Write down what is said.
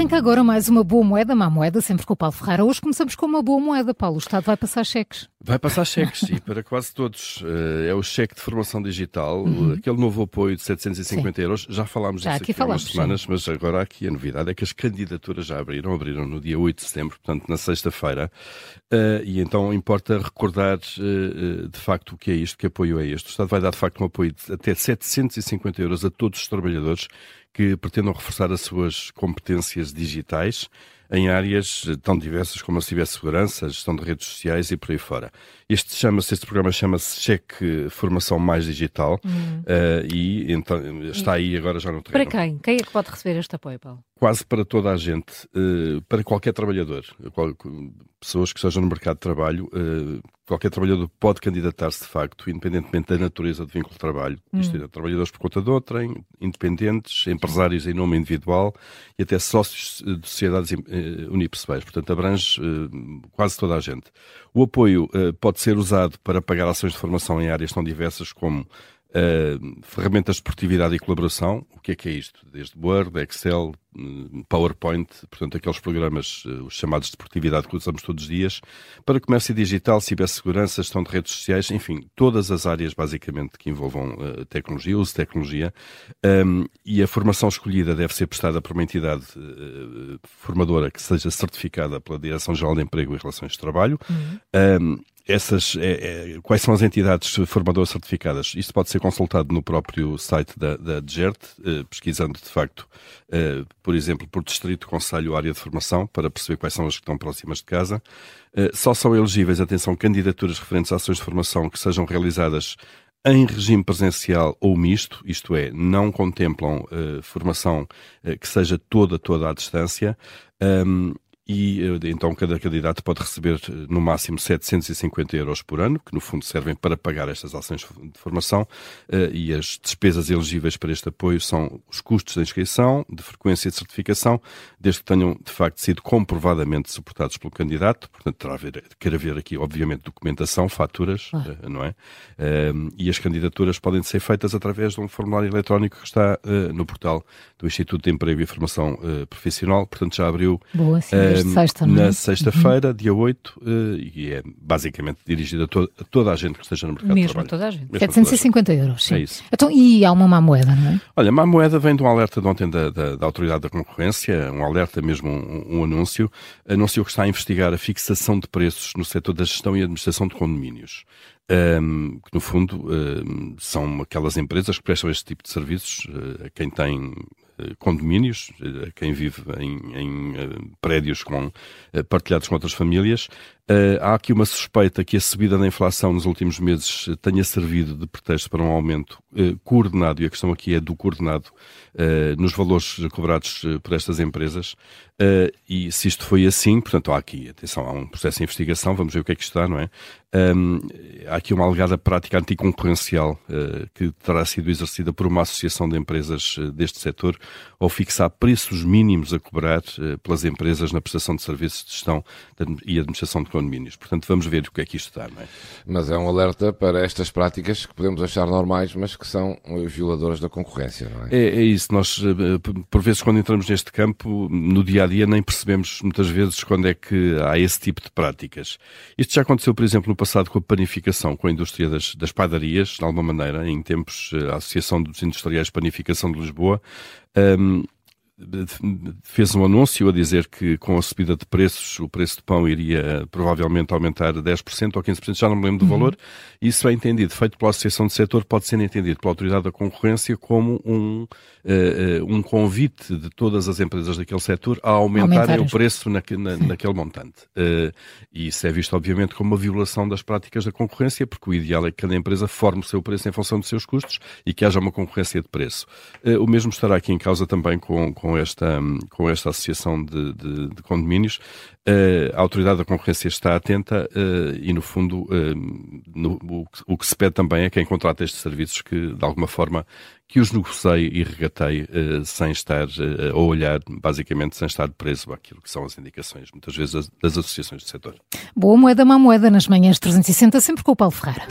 Arranca agora mais uma boa moeda, má moeda, sempre com o Paulo Ferrara. Hoje começamos com uma boa moeda, Paulo. O Estado vai passar cheques. Vai passar cheques, e para quase todos. Eh, é o cheque de formação digital, uhum. aquele novo apoio de 750 sim. euros. Já falámos já disso aqui, aqui há umas semanas, sim. mas agora aqui a novidade é que as candidaturas já abriram, abriram no dia 8 de setembro, portanto na sexta-feira. Uh, e então importa recordar uh, de facto o que é isto, que apoio é este. O Estado vai dar de facto um apoio de até 750 euros a todos os trabalhadores que pretendam reforçar as suas competências digitais em áreas tão diversas como a cibersegurança, a gestão de redes sociais e por aí fora. Este chama-se, este programa chama-se Cheque Formação Mais Digital uhum. uh, e então, está aí agora já no terreno. Para quem? Quem é que pode receber este apoio, Paulo? Quase para toda a gente, uh, para qualquer trabalhador, qual, pessoas que estejam no mercado de trabalho, uh, qualquer trabalhador pode candidatar-se de facto, independentemente da natureza do vínculo de trabalho. Uhum. Isto é, trabalhadores por conta de outrem, independentes, empresários em nome individual e até sócios de sociedades unipessoais. Portanto, abrange quase toda a gente. O apoio pode ser usado para pagar ações de formação em áreas tão diversas como uh, ferramentas de produtividade e colaboração. O que é que é isto? Desde Word, Excel, hum, PowerPoint, portanto, aqueles programas, uh, os chamados de produtividade que usamos todos os dias, para comércio digital, cibersegurança, gestão de redes sociais, enfim, todas as áreas basicamente que envolvam uh, tecnologia, uso de tecnologia. Um, e a formação escolhida deve ser prestada por uma entidade formadora que seja certificada pela Direção-Geral de Emprego e Relações de Trabalho. Uhum. Um, essas, é, é, quais são as entidades formadoras certificadas? Isto pode ser consultado no próprio site da, da DGERT, eh, pesquisando de facto, eh, por exemplo, por distrito, conselho, área de formação, para perceber quais são as que estão próximas de casa. Eh, só são elegíveis, atenção, candidaturas referentes a ações de formação que sejam realizadas em regime presencial ou misto, isto é, não contemplam uh, formação uh, que seja toda, toda à distância, um, e eh, então cada candidato pode receber eh, no máximo 750 euros por ano, que no fundo servem para pagar estas ações de formação, eh, e as despesas elegíveis para este apoio são os custos de inscrição, de frequência de certificação, desde que tenham de facto sido comprovadamente suportados pelo candidato, portanto terá haver, quer haver aqui obviamente documentação, faturas, ah. não é? E as candidaturas podem ser feitas através de um formulário eletrónico que está no portal do Instituto de Emprego e Formação Profissional, portanto já abriu... Boa, sim, sexta, é? Na sexta-feira, uhum. dia 8, eh, e é basicamente dirigido a, to a, toda a gente que esteja no mercado Mesmo de trabalho. Toda a gente. Mesmo 750 toda a euros, sim. É isso. Então, e há uma má moeda, não é? Olha, má moeda vem de um alerta de ontem da, da, da Autoridade da Concorrência, um alerta mesmo, um, um, anúncio, anunciou que está a investigar a fixação de preços no setor da gestão e administração de condomínios. Um, que no fundo um, são aquelas empresas que prestam este tipo de serviços uh, a quem tem condomínios, eh, quem vive em, em eh, prédios com, partilhados com outras famílias. Há aqui uma suspeita que a subida da inflação nos últimos meses tenha servido de pretexto para um aumento coordenado, e a questão aqui é do coordenado, nos valores cobrados por estas empresas. e se isto foi assim, portanto, há aqui, atenção, há um processo de investigação, vamos ver o que é que está, não é? há aqui uma alegada prática anticoncorrencial que terá sido exercida por uma associação de empresas deste setor ou fixar preços mínimos a cobrar pelas empresas na prestação de serviços de gestão e administração de condomínios. Portanto, vamos ver o que é que isto dá, é? Mas é um alerta para estas práticas que podemos achar normais, mas que são violadoras da concorrência, não é? É, é isso. Nós, eh, por vezes, quando entramos neste campo, no dia a dia, nem percebemos muitas vezes quando é que há esse tipo de práticas. Isto já aconteceu, por exemplo, no passado com a panificação, com a indústria das, das padarias, de alguma maneira, em tempos, eh, a Associação dos Industriais de Panificação de Lisboa um, fez um anúncio a dizer que com a subida de preços o preço de pão iria provavelmente aumentar 10% ou 15%, já não me lembro do uhum. valor. Isso é entendido, feito pela Associação de Setor, pode ser entendido pela Autoridade da Concorrência como um, uh, um convite de todas as empresas daquele setor a aumentarem Aumentar o preço na, na, naquele montante. Uh, e isso é visto, obviamente, como uma violação das práticas da concorrência, porque o ideal é que cada empresa forme o seu preço em função dos seus custos e que haja uma concorrência de preço. Uh, o mesmo estará aqui em causa também com, com, esta, com esta associação de, de, de condomínios. a Autoridade da Concorrência está atenta e, no fundo, no, o, o que se pede também é quem contrata estes serviços que, de alguma forma, que os negocie e regateie uh, sem estar uh, a olhar, basicamente, sem estar preso àquilo que são as indicações, muitas vezes, das, das associações do setor. Boa moeda, má moeda, nas manhãs 360, sempre com o Paulo Ferrara.